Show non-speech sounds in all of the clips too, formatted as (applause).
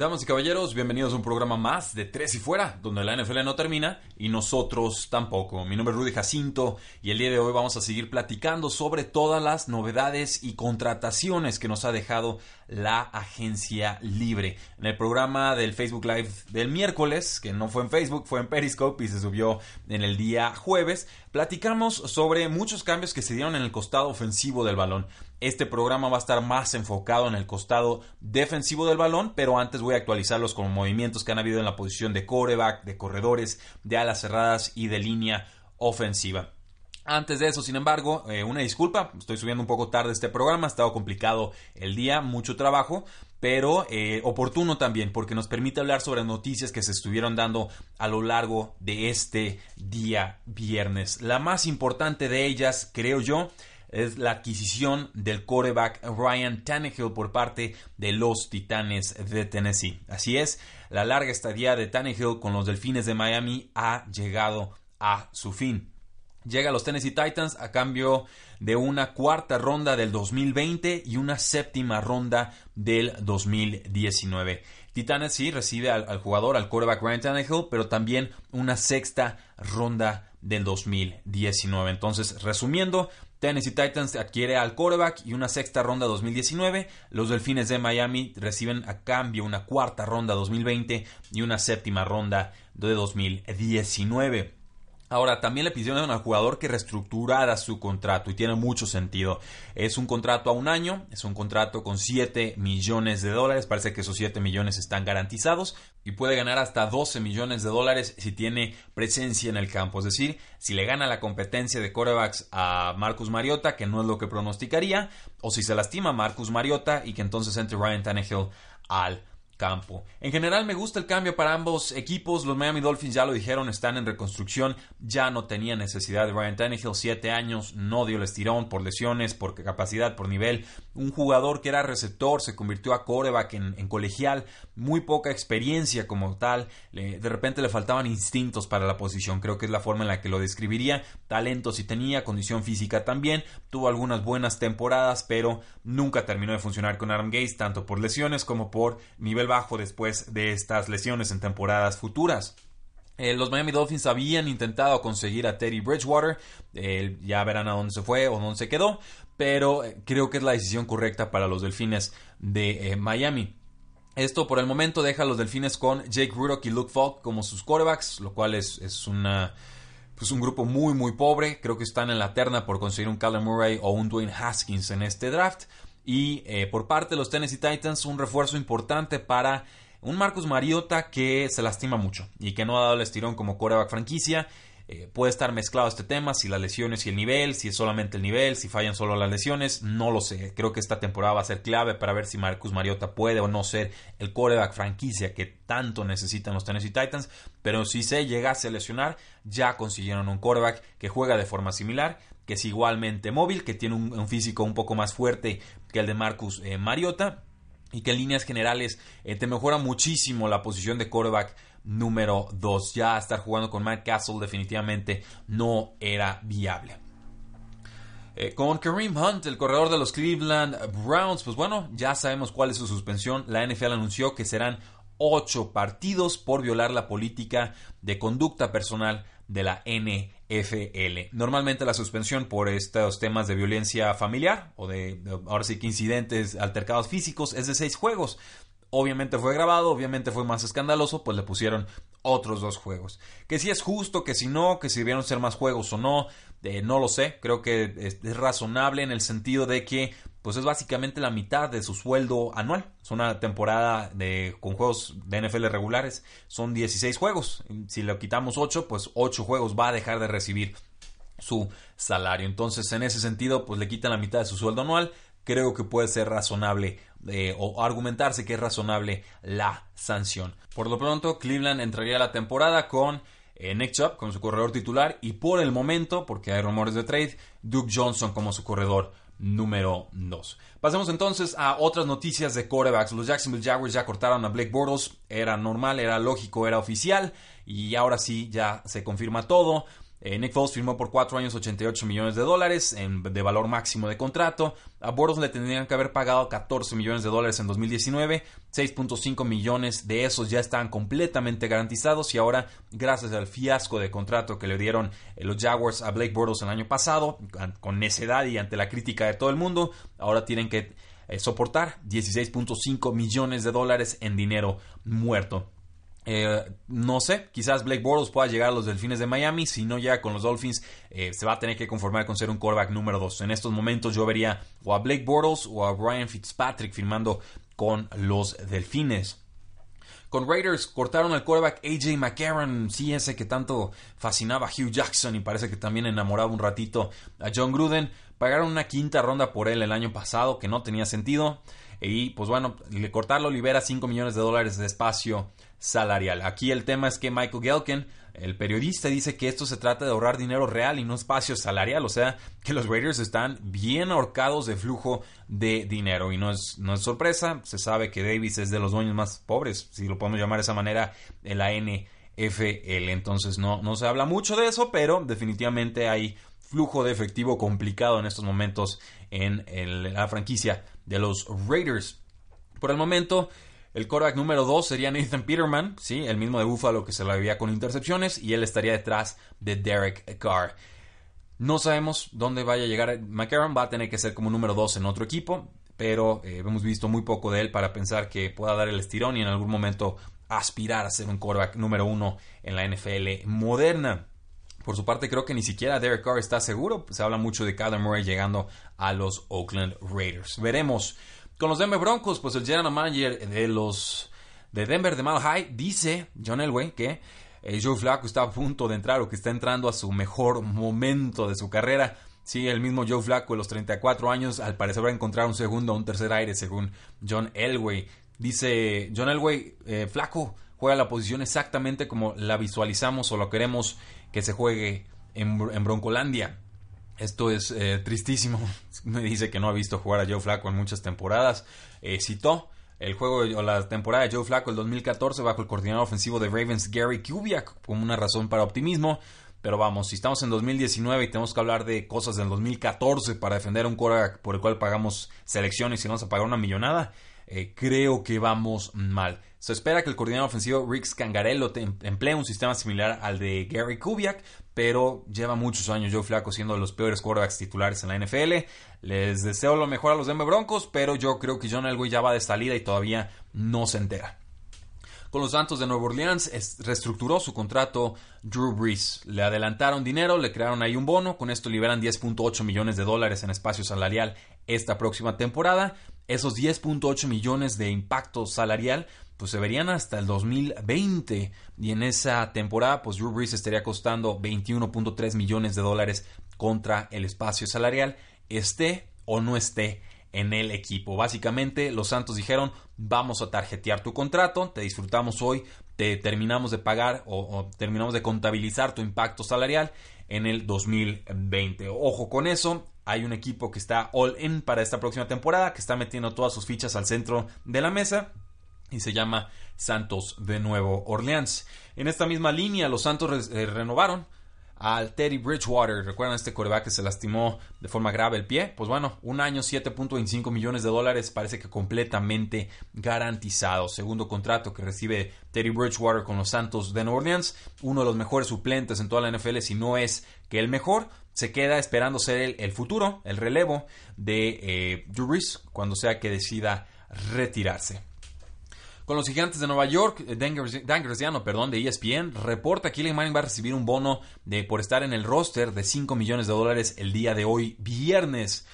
Damas y caballeros, bienvenidos a un programa más de Tres y Fuera, donde la NFL no termina y nosotros tampoco. Mi nombre es Rudy Jacinto y el día de hoy vamos a seguir platicando sobre todas las novedades y contrataciones que nos ha dejado la agencia libre. En el programa del Facebook Live del miércoles, que no fue en Facebook, fue en Periscope y se subió en el día jueves, platicamos sobre muchos cambios que se dieron en el costado ofensivo del balón. Este programa va a estar más enfocado en el costado defensivo del balón, pero antes voy a actualizarlos con movimientos que han habido en la posición de coreback, de corredores, de alas cerradas y de línea ofensiva. Antes de eso, sin embargo, eh, una disculpa, estoy subiendo un poco tarde este programa, ha estado complicado el día, mucho trabajo, pero eh, oportuno también porque nos permite hablar sobre noticias que se estuvieron dando a lo largo de este día viernes. La más importante de ellas, creo yo, es la adquisición del quarterback Ryan Tannehill por parte de los Titanes de Tennessee. Así es, la larga estadía de Tannehill con los Delfines de Miami ha llegado a su fin. Llega a los Tennessee Titans a cambio de una cuarta ronda del 2020 y una séptima ronda del 2019. Titanes sí recibe al, jugador, al quarterback Ryan Tannehill, pero también una sexta ronda del 2019. Entonces, resumiendo, Tennessee Titans adquiere al quarterback y una sexta ronda 2019. Los Delfines de Miami reciben a cambio una cuarta ronda 2020 y una séptima ronda de 2019. Ahora, también le pidieron al jugador que reestructurara su contrato y tiene mucho sentido. Es un contrato a un año, es un contrato con 7 millones de dólares, parece que esos 7 millones están garantizados y puede ganar hasta 12 millones de dólares si tiene presencia en el campo. Es decir, si le gana la competencia de corebacks a Marcus Mariota, que no es lo que pronosticaría, o si se lastima Marcus Mariota y que entonces entre Ryan Tannehill al campo. En general me gusta el cambio para ambos equipos. Los Miami Dolphins ya lo dijeron, están en reconstrucción. Ya no tenía necesidad de Ryan Tannehill. Siete años, no dio el estirón por lesiones, por capacidad, por nivel. Un jugador que era receptor se convirtió a coreback en, colegial. Muy poca experiencia como tal. de repente le faltaban instintos para la posición. Creo que es la forma en la que lo describiría. Talento sí tenía, condición física también. Tuvo algunas buenas temporadas, pero nunca terminó de funcionar con Adam Gates, tanto por lesiones como por nivel bajo después de estas lesiones en temporadas futuras. Eh, los Miami Dolphins habían intentado conseguir a Teddy Bridgewater, ya verán a dónde se fue o dónde se quedó, pero eh, creo que es la decisión correcta para los Delfines de eh, Miami. Esto por el momento deja a los Delfines con Jake Rudock y Luke Falk como sus quarterbacks, lo cual es, es una, pues un grupo muy muy pobre. Creo que están en la terna por conseguir un Callum Murray o un Dwayne Haskins en este draft. Y eh, por parte de los Tennessee Titans, un refuerzo importante para un Marcus Mariota que se lastima mucho y que no ha dado el estirón como coreback franquicia. Eh, puede estar mezclado este tema, si las lesiones y el nivel, si es solamente el nivel, si fallan solo las lesiones, no lo sé. Creo que esta temporada va a ser clave para ver si Marcus Mariota puede o no ser el coreback franquicia que tanto necesitan los Tennessee Titans. Pero si se llegase a lesionar, ya consiguieron un coreback que juega de forma similar que es igualmente móvil, que tiene un, físico un poco más fuerte que el de Marcus eh, Mariota y que en líneas generales eh, te mejora muchísimo la posición de quarterback número 2. Ya estar jugando con Matt Castle definitivamente no era viable. Eh, con Kareem Hunt, el corredor de los Cleveland Browns, pues bueno, ya sabemos cuál es su suspensión. La NFL anunció que serán 8 partidos por violar la política de conducta personal de la NFL. Normalmente la suspensión por estos temas de violencia familiar o de, ahora sí que incidentes altercados físicos es de seis juegos. Obviamente fue grabado, obviamente fue más escandaloso, pues le pusieron otros dos juegos. Que si es justo, que si no, que si debieron ser más juegos o no, eh, no lo sé. Creo que es, razonable en el sentido de que pues es básicamente la mitad de su sueldo anual. Es una temporada de, con juegos de NFL regulares, son 16 juegos. Si le quitamos 8, pues 8 juegos va a dejar de recibir su salario. Entonces, en ese sentido, pues le quitan la mitad de su sueldo anual. Creo que puede ser razonable eh, o argumentarse que es razonable la sanción. Por lo pronto, Cleveland entraría a la temporada con eh, Nick Chubb como su corredor titular y por el momento, porque hay rumores de trade, Duke Johnson como su corredor número 2. Pasemos entonces a otras noticias de corebacks. Los Jacksonville Jaguars ya cortaron a Blake Bortles. Era normal, era lógico, era oficial. Y ahora sí, ya se confirma todo. Eh, Nick Foles firmó por 4 años 88 millones de dólares de valor máximo de contrato. A Bortles le tendrían que haber pagado 14 millones de dólares en 2019. 6.5 millones de esos ya están completamente garantizados y ahora, gracias al fiasco de contrato que le dieron eh, los Jaguars a Blake Bortles el año pasado, con necedad y ante la crítica de todo el mundo, ahora tienen que eh, soportar 16.5 millones de dólares en dinero muerto. Eh, no sé, quizás Blake Bortles pueda llegar a los Delfines de Miami. Si no llega con los Dolphins, eh, se va a tener que conformar con ser un quarterback número 2. En estos momentos yo vería o a Blake Bortles o a Brian Fitzpatrick firmando con los Delfines. Con Raiders cortaron al quarterback AJ McCarron, sí, ese que tanto fascinaba a Hugh Jackson y parece que también enamoraba un ratito a John Gruden. Pagaron una quinta ronda por él el año pasado, que no tenía sentido. Y pues bueno, cortarlo libera 5 millones de dólares de espacio salarial. Aquí el tema es que Michael Gelkin, el periodista, dice que esto se trata de ahorrar dinero real y no espacio salarial. O sea, que los Raiders están bien ahorcados de flujo de dinero. Y no es, no es sorpresa, se sabe que Davis es de los dueños más pobres, si lo podemos llamar de esa manera, en la NFL. Entonces no, no se habla mucho de eso, pero definitivamente hay flujo de efectivo complicado en estos momentos en, la franquicia de los Raiders. Por el momento, el quarterback número 2 sería Nathan Peterman, ¿sí? el mismo de Buffalo que se la vivía con intercepciones, y él estaría detrás de Derek Carr. No sabemos dónde vaya a llegar McCarron, va a tener que ser como número 2 en otro equipo, pero eh, hemos visto muy poco de él para pensar que pueda dar el estirón y en algún momento aspirar a ser un quarterback número 1 en la NFL moderna. Por su parte, creo que ni siquiera Derek Carr está seguro. Se habla mucho de Kyler Murray llegando a los Oakland Raiders. Veremos. Con los Denver Broncos, pues el general manager de los de Denver de Mile High dice, John Elway, que eh, Joe Flacco está a punto de entrar o que está entrando a su mejor momento de su carrera. Sí, el mismo Joe Flacco de los 34 años al parecer va a encontrar un segundo o un tercer aire según John Elway. Dice John Elway, eh, Flacco juega la posición exactamente como la visualizamos o lo queremos que se juegue en, Broncolandia. Esto es eh, tristísimo. (laughs) Me dice que no ha visto jugar a Joe Flacco en muchas temporadas. Eh, citó el juego o la temporada de Joe Flacco el 2014 bajo el coordinador ofensivo de Ravens Gary Kubiak como una razón para optimismo. Pero vamos, si estamos en 2019 y tenemos que hablar de cosas del 2014 para defender un quarterback por el cual pagamos selecciones y vamos a pagar una millonada, eh, creo que vamos mal. Se espera que el coordinador ofensivo Rick Scangarello emplee un sistema similar al de Gary Kubiak, pero lleva muchos años Joe Flaco siendo de los peores quarterbacks titulares en la NFL. Les deseo lo mejor a los Denver Broncos, pero yo creo que John Elway ya va de salida y todavía no se entera. Con los Santos de Nueva Orleans reestructuró su contrato Drew Brees. Le adelantaron dinero, le crearon ahí un bono, con esto liberan 10.8 millones de dólares en espacio salarial esta próxima temporada. Esos 10.8 millones de impacto salarial pues se verían hasta el 2020 y en esa temporada pues Drew Brees estaría costando 21.3 millones de dólares contra el espacio salarial esté o no esté en el equipo. Básicamente los Santos dijeron vamos a tarjetear tu contrato, te disfrutamos hoy, te terminamos de pagar o, o terminamos de contabilizar tu impacto salarial en el 2020. Ojo con eso, hay un equipo que está all in para esta próxima temporada, que está metiendo todas sus fichas al centro de la mesa y se llama Santos de Nuevo Orleans. En esta misma línea, los Santos eh, renovaron al Teddy Bridgewater. ¿Recuerdan este coreback que se lastimó de forma grave el pie? Pues bueno, un año 7.25 millones de dólares parece que completamente garantizado. Segundo contrato que recibe Teddy Bridgewater con los Santos de Nueva Orleans. Uno de los mejores suplentes en toda la NFL, si no es que el mejor. Se queda esperando ser el, futuro, el relevo de eh, cuando sea que decida retirarse. Con los gigantes de Nueva York, eh, Dan Graziano, perdón, de ESPN, reporta que Eli Manning va a recibir un bono de, por estar en el roster de 5 millones de dólares el día de hoy, viernes.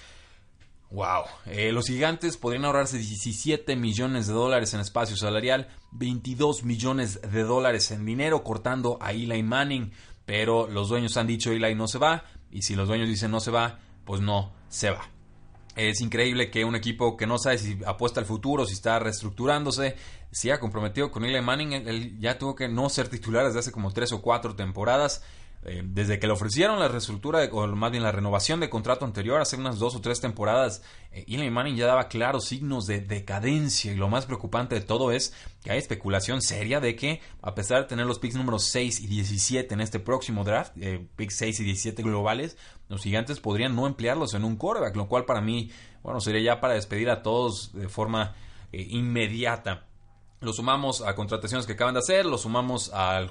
Wow, eh, los gigantes podrían ahorrarse 17 millones de dólares en espacio salarial, 22 millones de dólares en dinero cortando a Eli Manning, pero los dueños han dicho Eli no se va, y si los dueños dicen no se va, pues no se va. Es increíble que un equipo que no sabe si apuesta al futuro, si está reestructurándose, si ha comprometido con Eli Manning. Él ya tuvo que no ser titular desde hace como tres o cuatro temporadas. Eh, desde que le ofrecieron la reestructura, o más bien la renovación de contrato anterior, hace unas dos o tres temporadas, eh, Eli Manning ya daba claros signos de decadencia. Y lo más preocupante de todo es que hay especulación seria de que, a pesar de tener los picks números 6 y 17 en este próximo draft, eh, picks 6 y 17 globales, los gigantes podrían no emplearlos en un quarterback, lo cual para mí, bueno, sería ya para despedir a todos de forma inmediata lo sumamos a contrataciones que acaban de hacer, lo sumamos al,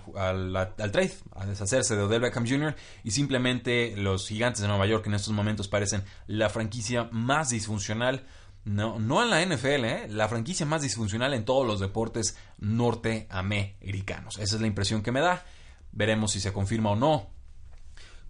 trade, a deshacerse de Odell Beckham Jr. y simplemente los gigantes de Nueva York en estos momentos parecen la franquicia más disfuncional, no, no en la NFL, ¿eh? la franquicia más disfuncional en todos los deportes norteamericanos. Esa es la impresión que me da. Veremos si se confirma o no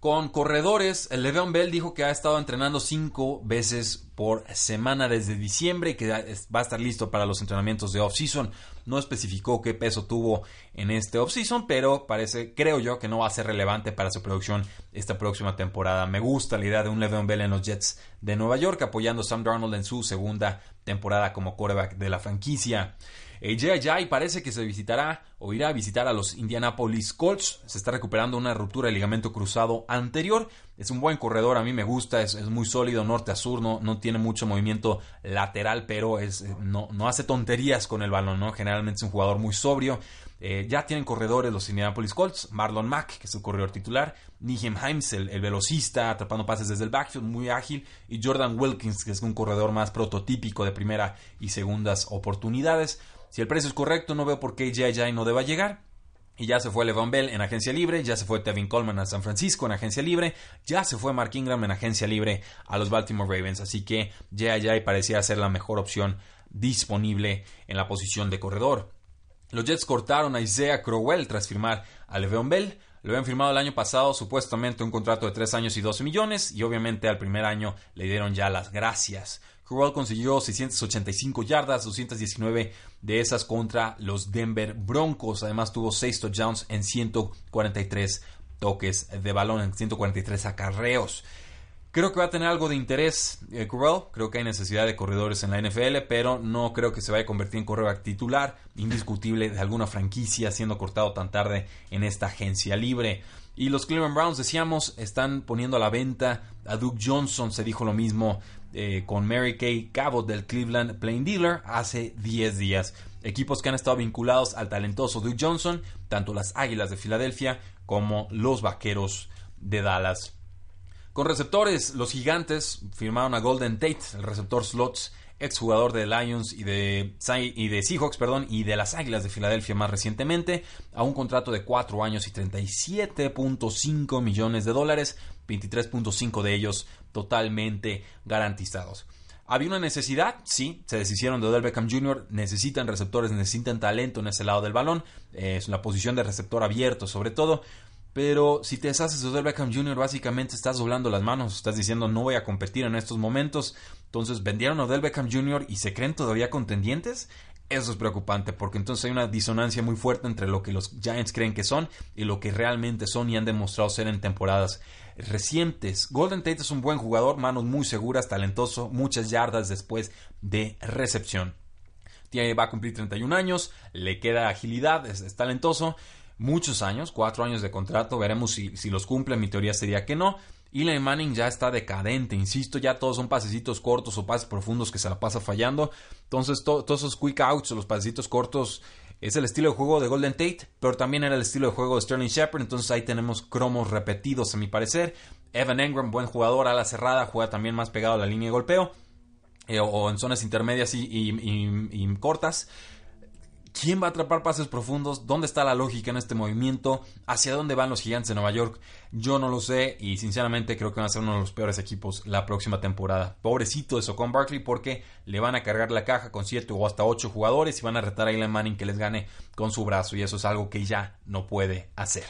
con corredores, Le'Veon Bell dijo que ha estado entrenando cinco veces por semana desde diciembre y que va a estar listo para los entrenamientos de off-season. No especificó qué peso tuvo en este off-season, pero parece, creo yo, que no va a ser relevante para su producción esta próxima temporada. Me gusta la idea de un Le'Veon Bell en los Jets de Nueva York, apoyando a Sam Darnold en su segunda temporada como quarterback de la franquicia. Jay parece que se visitará o irá a visitar a los Indianapolis Colts. Se está recuperando una ruptura de ligamento cruzado anterior. Es un buen corredor, a mí me gusta, es, muy sólido norte a sur, no, no, tiene mucho movimiento lateral, pero es, eh, no, no, hace tonterías con el balón, ¿no? Generalmente es un jugador muy sobrio. Eh, ya tienen corredores los Indianapolis Colts, Marlon Mack, que es el corredor titular, Nijem Himes, el, el, velocista, atrapando pases desde el backfield, muy ágil, y Jordan Wilkins, que es un corredor más prototípico de primera y segundas oportunidades. Si el precio es correcto, no veo por qué J.J. no deba llegar. Y ya se fue Levon Bell en agencia libre, ya se fue Tevin Coleman a San Francisco en agencia libre, ya se fue Mark Ingram en agencia libre a los Baltimore Ravens. Así que J.J. parecía ser la mejor opción disponible en la posición de corredor. Los Jets cortaron a Isaiah Crowell tras firmar a Le'Veon Bell. Lo habían firmado el año pasado, supuestamente un contrato de 3 años y 12 millones, y obviamente al primer año le dieron ya las gracias. Crowell consiguió 685 yardas, 219 de esas contra los Denver Broncos. Además tuvo 6 touchdowns en 143 toques de balón, en 143 acarreos. Creo que va a tener algo de interés eh, Creo que hay necesidad de corredores en la NFL, pero no creo que se vaya a convertir en corredor titular indiscutible de alguna franquicia siendo cortado tan tarde en esta agencia libre. Y los Cleveland Browns, decíamos, están poniendo a la venta a Duke Johnson. Se dijo lo mismo eh, con Mary Kay Cabot del Cleveland Plain Dealer hace 10 días. Equipos que han estado vinculados al talentoso Duke Johnson, tanto las Águilas de Filadelfia como los Vaqueros de Dallas. Con receptores, los gigantes firmaron a Golden Tate, el receptor slots exjugador de Lions y de, y de Seahawks, perdón, y de las Águilas de Filadelfia más recientemente, a un contrato de 4 años y 37.5 millones de dólares, 23.5 de ellos totalmente garantizados. ¿Había una necesidad? Sí, se deshicieron de Odell Beckham Jr., necesitan receptores, necesitan talento en ese lado del balón, es una posición de receptor abierto sobre todo, pero si te deshaces de Beckham Jr., básicamente estás doblando las manos, estás diciendo no voy a competir en estos momentos. Entonces vendieron a Odell Beckham Jr. y se creen todavía contendientes. Eso es preocupante porque entonces hay una disonancia muy fuerte entre lo que los Giants creen que son y lo que realmente son y han demostrado ser en temporadas recientes. Golden Tate es un buen jugador, manos muy seguras, talentoso, muchas yardas después de recepción. Tiene, va a cumplir 31 años, le queda agilidad, es talentoso muchos años, cuatro años de contrato, veremos si, si los cumple, mi teoría sería que no. Eli Manning ya está decadente, insisto, ya todos son pasecitos cortos o pases profundos que se la pasa fallando. Entonces, todos esos quick outs los pasecitos cortos es el estilo de juego de Golden Tate, pero también era el estilo de juego de Sterling Shepard. Entonces, ahí tenemos cromos repetidos, a mi parecer. Evan Engram, buen jugador, a la cerrada, juega también más pegado a la línea de golpeo eh, o en zonas intermedias y cortas. ¿Quién va a atrapar pases profundos? ¿Dónde está la lógica en este movimiento? ¿Hacia dónde van los gigantes de Nueva York? Yo no lo sé y sinceramente creo que van a ser uno de los peores equipos la próxima temporada. Pobrecito de Socon Barkley porque le van a cargar la caja con 7 o hasta 8 jugadores y van a retar a Eli Manning que les gane con su brazo y eso es algo que ya no puede hacer.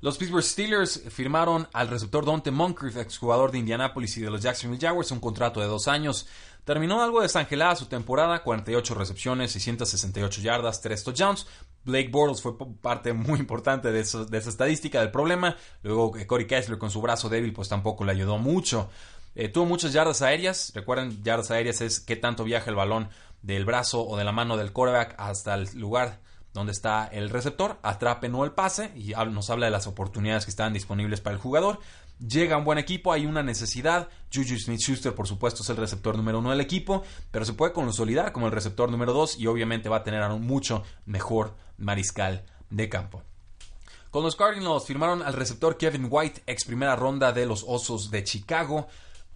Los Pittsburgh Steelers firmaron al receptor Dante Moncrief, exjugador de Indianapolis y de los Jacksonville Jaguars, un contrato de dos años. Terminó algo desangelada su temporada, 48 recepciones, 668 yardas, 3 touchdowns. Blake Bortles fue parte muy importante de, esa estadística del problema. Luego Corey Kessler con su brazo débil pues tampoco le ayudó mucho. Eh, tuvo muchas yardas aéreas. Recuerden, yardas aéreas es qué tanto viaja el balón del brazo o de la mano del quarterback hasta el lugar donde está el receptor, atrape no el pase y nos habla de las oportunidades que están disponibles para el jugador. Llega un buen equipo, hay una necesidad. Juju Smith Schuster, por supuesto, es el receptor número uno del equipo, pero se puede consolidar como el receptor número dos y obviamente va a tener a un mucho mejor mariscal de campo. Con los Cardinals firmaron al receptor Kevin White, ex primera ronda de los Osos de Chicago.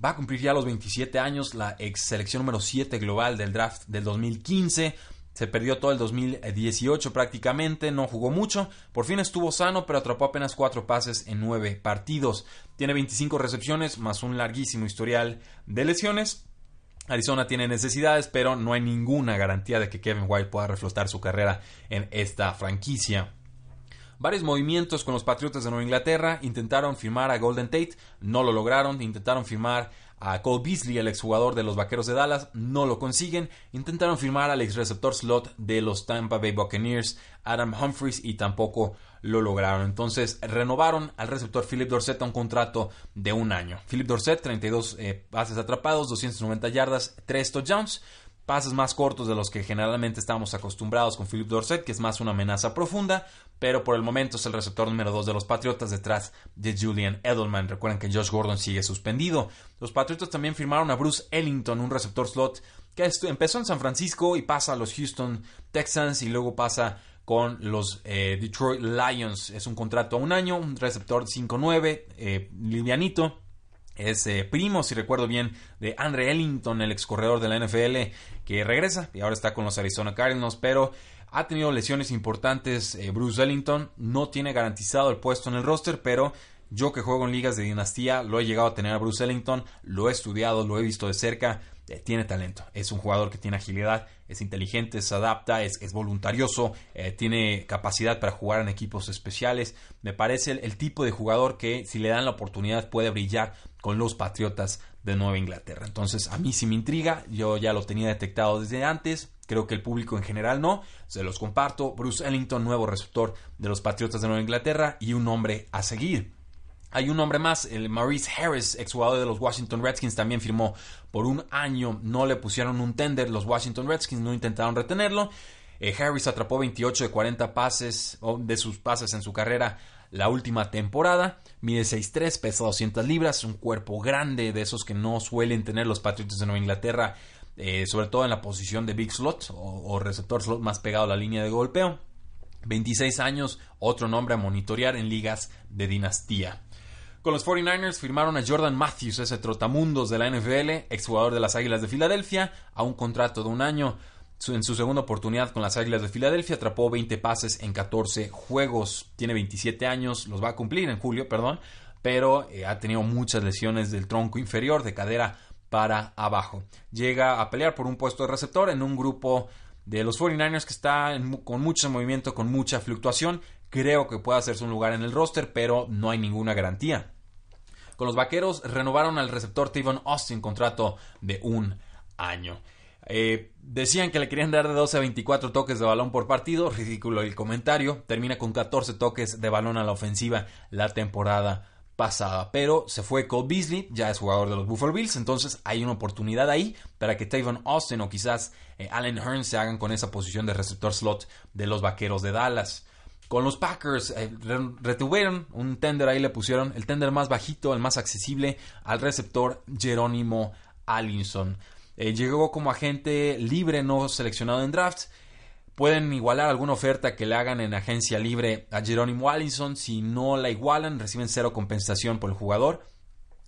Va a cumplir ya los 27 años, la ex selección número 7 global del draft del 2015. Se perdió todo el 2018 prácticamente, no jugó mucho, por fin estuvo sano, pero atrapó apenas cuatro pases en nueve partidos. Tiene 25 recepciones, más un larguísimo historial de lesiones. Arizona tiene necesidades, pero no hay ninguna garantía de que Kevin White pueda reflotar su carrera en esta franquicia. Varios movimientos con los Patriotas de Nueva Inglaterra intentaron firmar a Golden Tate, no lo lograron, intentaron firmar a Cole Beasley, el exjugador de los Vaqueros de Dallas, no lo consiguen. Intentaron firmar al ex receptor slot de los Tampa Bay Buccaneers, Adam Humphries, y tampoco lo lograron. Entonces renovaron al receptor Philip Dorset a un contrato de un año. Philip Dorset, 32 eh, pases atrapados, 290 yardas, 3 touchdowns pases más cortos de los que generalmente estamos acostumbrados con Philip Dorset, que es más una amenaza profunda, pero por el momento es el receptor número 2 de los Patriotas detrás de Julian Edelman. Recuerden que Josh Gordon sigue suspendido. Los Patriotas también firmaron a Bruce Ellington, un receptor slot que empezó en San Francisco y pasa a los Houston Texans y luego pasa con los eh, Detroit Lions. Es un contrato a un año, un receptor 5-9, eh, livianito es eh, primo, si recuerdo bien, de Andre Ellington, el ex corredor de la NFL, que regresa y ahora está con los Arizona Cardinals, pero ha tenido lesiones importantes. Eh, Bruce Ellington no tiene garantizado el puesto en el roster, pero yo que juego en ligas de dinastía lo he llegado a tener a Bruce Ellington, lo he estudiado, lo he visto de cerca. Eh, tiene talento, es un jugador que tiene agilidad, es inteligente, se adapta, es, voluntarioso, tiene capacidad para jugar en equipos especiales. Me parece el, tipo de jugador que si le dan la oportunidad puede brillar con los Patriotas de Nueva Inglaterra. Entonces, a mí sí me intriga, yo ya lo tenía detectado desde antes, creo que el público en general no, se los comparto. Bruce Ellington, nuevo receptor de los Patriotas de Nueva Inglaterra y un nombre a seguir. Hay un nombre más, el Maurice Harris, exjugador de los Washington Redskins, también firmó por un año. No le pusieron un tender, los Washington Redskins no intentaron retenerlo. Eh, Harris atrapó 28 de 40 pases de sus pases en su carrera la última temporada. Mide 6'3, pesa 200 libras, un cuerpo grande de esos que no suelen tener los Patriots de Nueva Inglaterra, eh, sobre todo en la posición de Big Slot o, receptor slot más pegado a la línea de golpeo. 26 años, otro nombre a monitorear en ligas de dinastía. Con los 49ers firmaron a Jordan Matthews, ese trotamundos de la NFL, exjugador de las Águilas de Filadelfia, a un contrato de un año en su segunda oportunidad con las Águilas de Filadelfia atrapó 20 pases en 14 juegos. Tiene 27 años, los va a cumplir en julio, perdón, pero eh, ha tenido muchas lesiones del tronco inferior, de cadera para abajo. Llega a pelear por un puesto de receptor en un grupo de los 49ers que está con mucho movimiento, con mucha fluctuación. Creo que puede hacerse un lugar en el roster, pero no hay ninguna garantía. Con los vaqueros renovaron al receptor Tavon Austin contrato de un año. Eh, decían que le querían dar de 12 a 24 toques de balón por partido. Ridículo el comentario. Termina con 14 toques de balón a la ofensiva la temporada pasada. Pero se fue Cole Beasley, ya es jugador de los Buffalo Bills. Entonces hay una oportunidad ahí para que Tavon Austin o quizás eh, Allen Hearns se hagan con esa posición de receptor slot de los vaqueros de Dallas. Con los Packers eh, retuvieron un tender ahí, le pusieron el tender más bajito, el más accesible al receptor Jerónimo Allinson. Eh, llegó como agente libre no seleccionado en drafts. Pueden igualar alguna oferta que le hagan en agencia libre a Jerónimo Allison. Si no la igualan, reciben cero compensación por el jugador.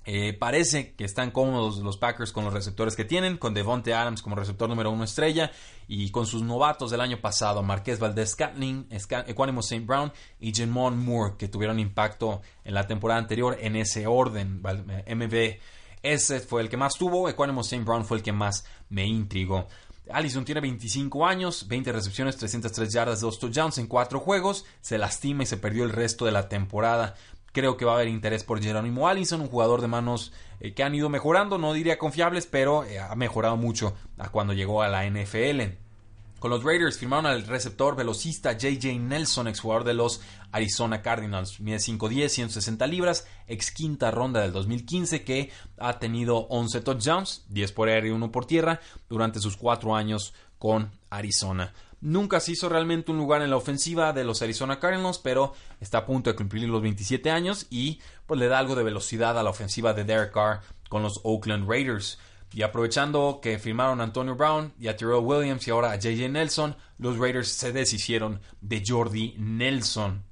Eh, parece que están cómodos los Packers con los receptores que tienen, con Devonte Adams como receptor número uno estrella y con sus novatos del año pasado, Marqués Valdez Scatling, Equanimo St. Brown y Jamon Moore, que tuvieron impacto en la temporada anterior en ese orden. MB ese fue el que más tuvo. Equanimous St. Brown fue el que más me intrigó. Allison tiene 25 años, 20 recepciones, 303 yardas, 2 touchdowns en 4 juegos. Se lastima y se perdió el resto de la temporada. Creo que va a haber interés por Jerónimo Allison, un jugador de manos eh, que han ido mejorando, no diría confiables, pero eh, ha mejorado mucho a cuando llegó a la NFL. Con los Raiders firmaron al receptor velocista JJ Nelson, exjugador de los Arizona Cardinals. Mide 5'10, 160 libras, ex quinta ronda del 2015 que ha tenido 11 touchdowns, 10 por aire y 1 por tierra durante sus 4 años con Arizona. Nunca se hizo realmente un lugar en la ofensiva de los Arizona Cardinals, pero está a punto de cumplir los 27 años y pues, le da algo de velocidad a la ofensiva de Derek Carr con los Oakland Raiders. Y aprovechando que firmaron a Antonio Brown y a Terrell Williams y ahora a JJ Nelson, los Raiders se deshicieron de Jordi Nelson.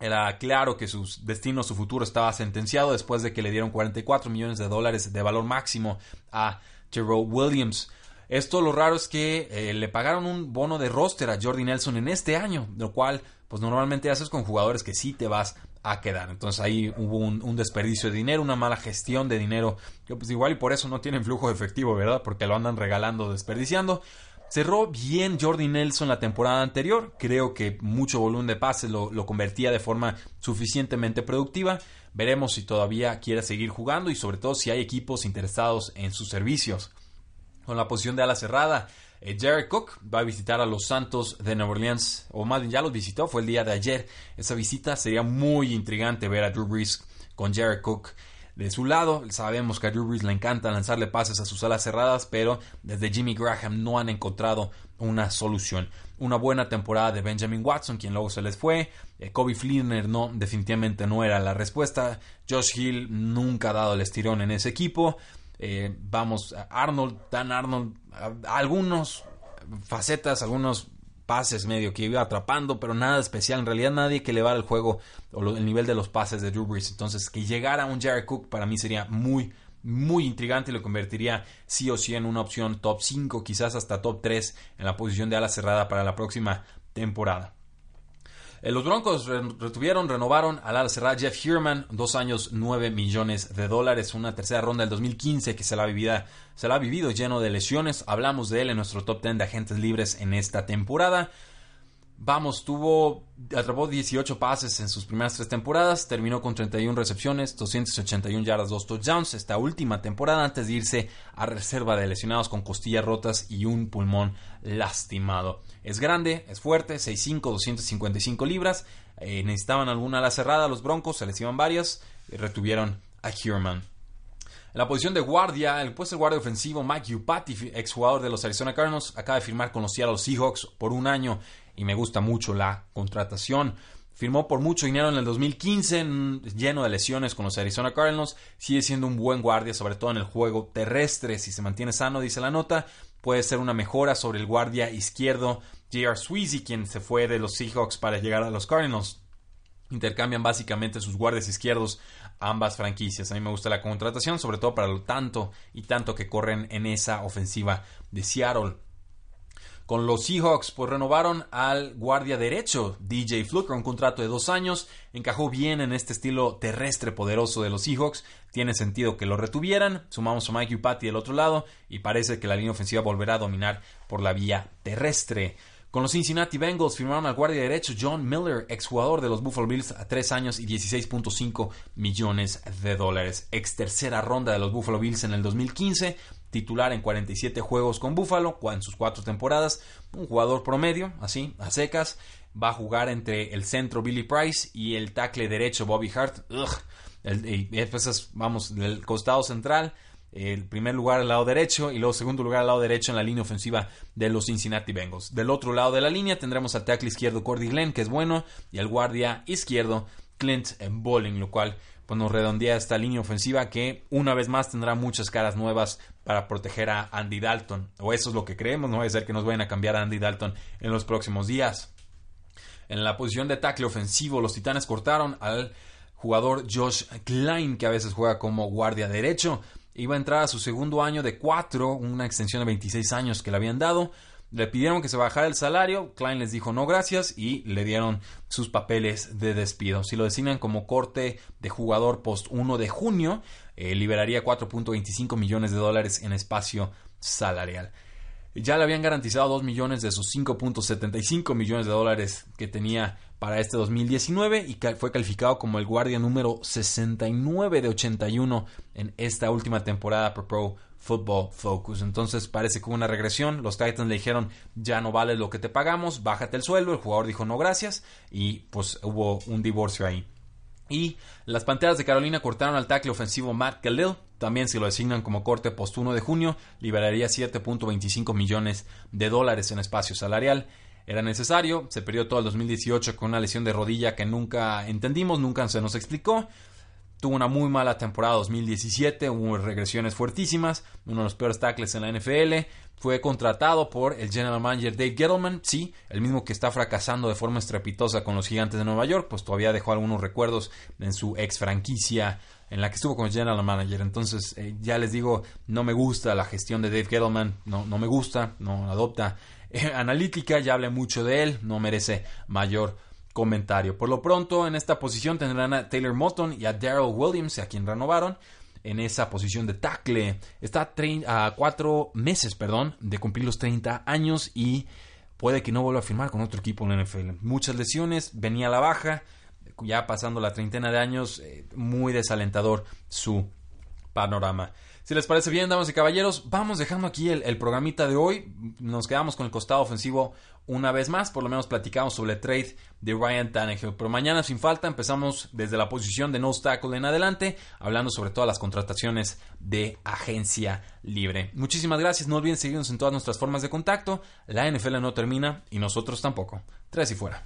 Era claro que su destino, su futuro estaba sentenciado después de que le dieron 44 millones de dólares de valor máximo a Terrell Williams. Esto lo raro es que eh, le pagaron un bono de roster a Jordi Nelson en este año, lo cual pues normalmente haces con jugadores que sí te vas a quedar. Entonces ahí hubo un, desperdicio de dinero, una mala gestión de dinero, que pues igual y por eso no tienen flujo de efectivo, ¿verdad? Porque lo andan regalando, desperdiciando. Cerró bien Jordi Nelson la temporada anterior. Creo que mucho volumen de pases lo, lo, convertía de forma suficientemente productiva. Veremos si todavía quiere seguir jugando y sobre todo si hay equipos interesados en sus servicios con la posición de ala cerrada. Eh, Jared Cook va a visitar a los Santos de Nueva Orleans, o más bien ya los visitó, fue el día de ayer. Esa visita sería muy intrigante ver a Drew Brees con Jared Cook de su lado. Sabemos que a Drew Brees le encanta lanzarle pases a sus alas cerradas, pero desde Jimmy Graham no han encontrado una solución. Una buena temporada de Benjamin Watson, quien luego se les fue. Eh, Kobe Fleener no, definitivamente no era la respuesta. Josh Hill nunca ha dado el estirón en ese equipo. Eh, vamos, Arnold, Dan Arnold, algunos facetas, algunos pases medio que iba atrapando, pero nada especial. En realidad nadie que elevara el juego o el nivel de los pases de Drew Brees. Entonces, que llegara un Jared Cook para mí sería muy, muy intrigante y lo convertiría sí o sí en una opción top 5, quizás hasta top 3 en la posición de ala cerrada para la próxima temporada. Eh, los Broncos retuvieron, renovaron al ala cerrada Jeff Herman, dos años, nueve millones de dólares, una tercera ronda del 2015 que se la, vivida, se la ha vivido lleno de lesiones. Hablamos de él en nuestro top 10 de agentes libres en esta temporada. Vamos, tuvo, atrapó 18 pases en sus primeras tres temporadas, terminó con 31 recepciones, 281 yardas, 2 touchdowns. Esta última temporada, antes de irse a reserva de lesionados con costillas rotas y un pulmón lastimado. Es grande, es fuerte, 6'5, 255 libras. Eh, necesitaban alguna ala cerrada los Broncos, se les iban varias, y retuvieron a Kierman. En la posición de guardia, el puesto de guardia ofensivo, Mike Upati, exjugador de los Arizona Cardinals, acaba de firmar con los Seattle Seahawks por un año y me gusta mucho la contratación. Firmó por mucho dinero en el 2015, lleno de lesiones con los Arizona Cardinals. Sigue siendo un buen guardia, sobre todo en el juego terrestre. Si se mantiene sano, dice la nota, puede ser una mejora sobre el guardia izquierdo J.R. Sweezy, quien se fue de los Seahawks para llegar a los Cardinals. Intercambian básicamente sus guardias izquierdos ambas franquicias. A mí me gusta la contratación, sobre todo para lo tanto y tanto que corren en esa ofensiva de Seattle. Con los Seahawks, pues renovaron al guardia derecho DJ Fluker, un contrato de dos años. Encajó bien en este estilo terrestre poderoso de los Seahawks. Tiene sentido que lo retuvieran. Sumamos a Mike Upati del otro lado y parece que la línea ofensiva volverá a dominar por la vía terrestre. Con los Cincinnati Bengals firmaron al guardia derecho John Miller, exjugador de los Buffalo Bills, a tres años y 16.5 millones de dólares. Ex tercera ronda de los Buffalo Bills en el 2015 titular en 47 juegos con Buffalo en sus cuatro temporadas, un jugador promedio, así, a secas, va a jugar entre el centro Billy Price y el tackle derecho Bobby Hart. El, vamos, del costado central, el primer lugar al lado derecho y luego segundo lugar al lado derecho en la línea ofensiva de los Cincinnati Bengals. Del otro lado de la línea tendremos al tackle izquierdo Cordy Glenn, que es bueno, y al guardia izquierdo Clint Bowling, lo cual pues nos redondea esta línea ofensiva que una vez más tendrá muchas caras nuevas para proteger a Andy Dalton. O eso es lo que creemos, no va a ser que nos vayan a cambiar a Andy Dalton en los próximos días. En la posición de tackle ofensivo, los Titanes cortaron al jugador Josh Klein, que a veces juega como guardia derecho. Iba a entrar a su segundo año de cuatro, una extensión de 26 años que le habían dado. Le pidieron que se bajara el salario, Klein les dijo no gracias y le dieron sus papeles de despido. Si lo designan como corte de jugador post 1 de junio, eh, liberaría 4.25 millones de dólares en espacio salarial. ya le habían garantizado 2 millones de sus 5.75 millones de dólares que tenía para este 2019 y fue calificado como el guardia número 69 de 81 en esta última temporada por Pro Football Focus. Entonces parece que hubo una regresión. Los Titans le dijeron ya no vale lo que te pagamos, bájate el sueldo. El jugador dijo no gracias y pues hubo un divorcio ahí. Y las Panteras de Carolina cortaron al tackle ofensivo Matt Khalil. También si lo designan como corte post 1 de junio, liberaría 7.25 millones de dólares en espacio salarial. Era necesario, se perdió todo el 2018 con una lesión de rodilla que nunca entendimos, nunca se nos explicó. Tuvo una muy mala temporada 2017, hubo regresiones fuertísimas, uno de los peores tackles en la NFL. Fue contratado por el general manager Dave Gettleman, sí, el mismo que está fracasando de forma estrepitosa con los gigantes de Nueva York, pues todavía dejó algunos recuerdos en su ex franquicia en la que estuvo como general manager. Entonces, eh, ya les digo, no me gusta la gestión de Dave Gettleman, no, no me gusta, no adopta eh, analítica, ya hablé mucho de él, no merece mayor comentario. Por lo pronto, en esta posición tendrán a Taylor Moton y a Daryl Williams, a quien renovaron. En esa posición de tackle está a cuatro meses, perdón, de cumplir los 30 años y puede que no vuelva a firmar con otro equipo en la NFL. Muchas lesiones, venía a la baja, ya pasando la treintena de años, eh, muy desalentador su panorama. Si les parece bien, damas y caballeros, vamos dejando aquí el, programita de hoy. Nos quedamos con el costado ofensivo una vez más. Por lo menos platicamos sobre el trade de Ryan Tannehill. Pero mañana, sin falta, empezamos desde la posición de no tackle en adelante, hablando sobre todas las contrataciones de agencia libre. Muchísimas gracias. No olviden seguirnos en todas nuestras formas de contacto. La NFL no termina y nosotros tampoco. Tres y fuera.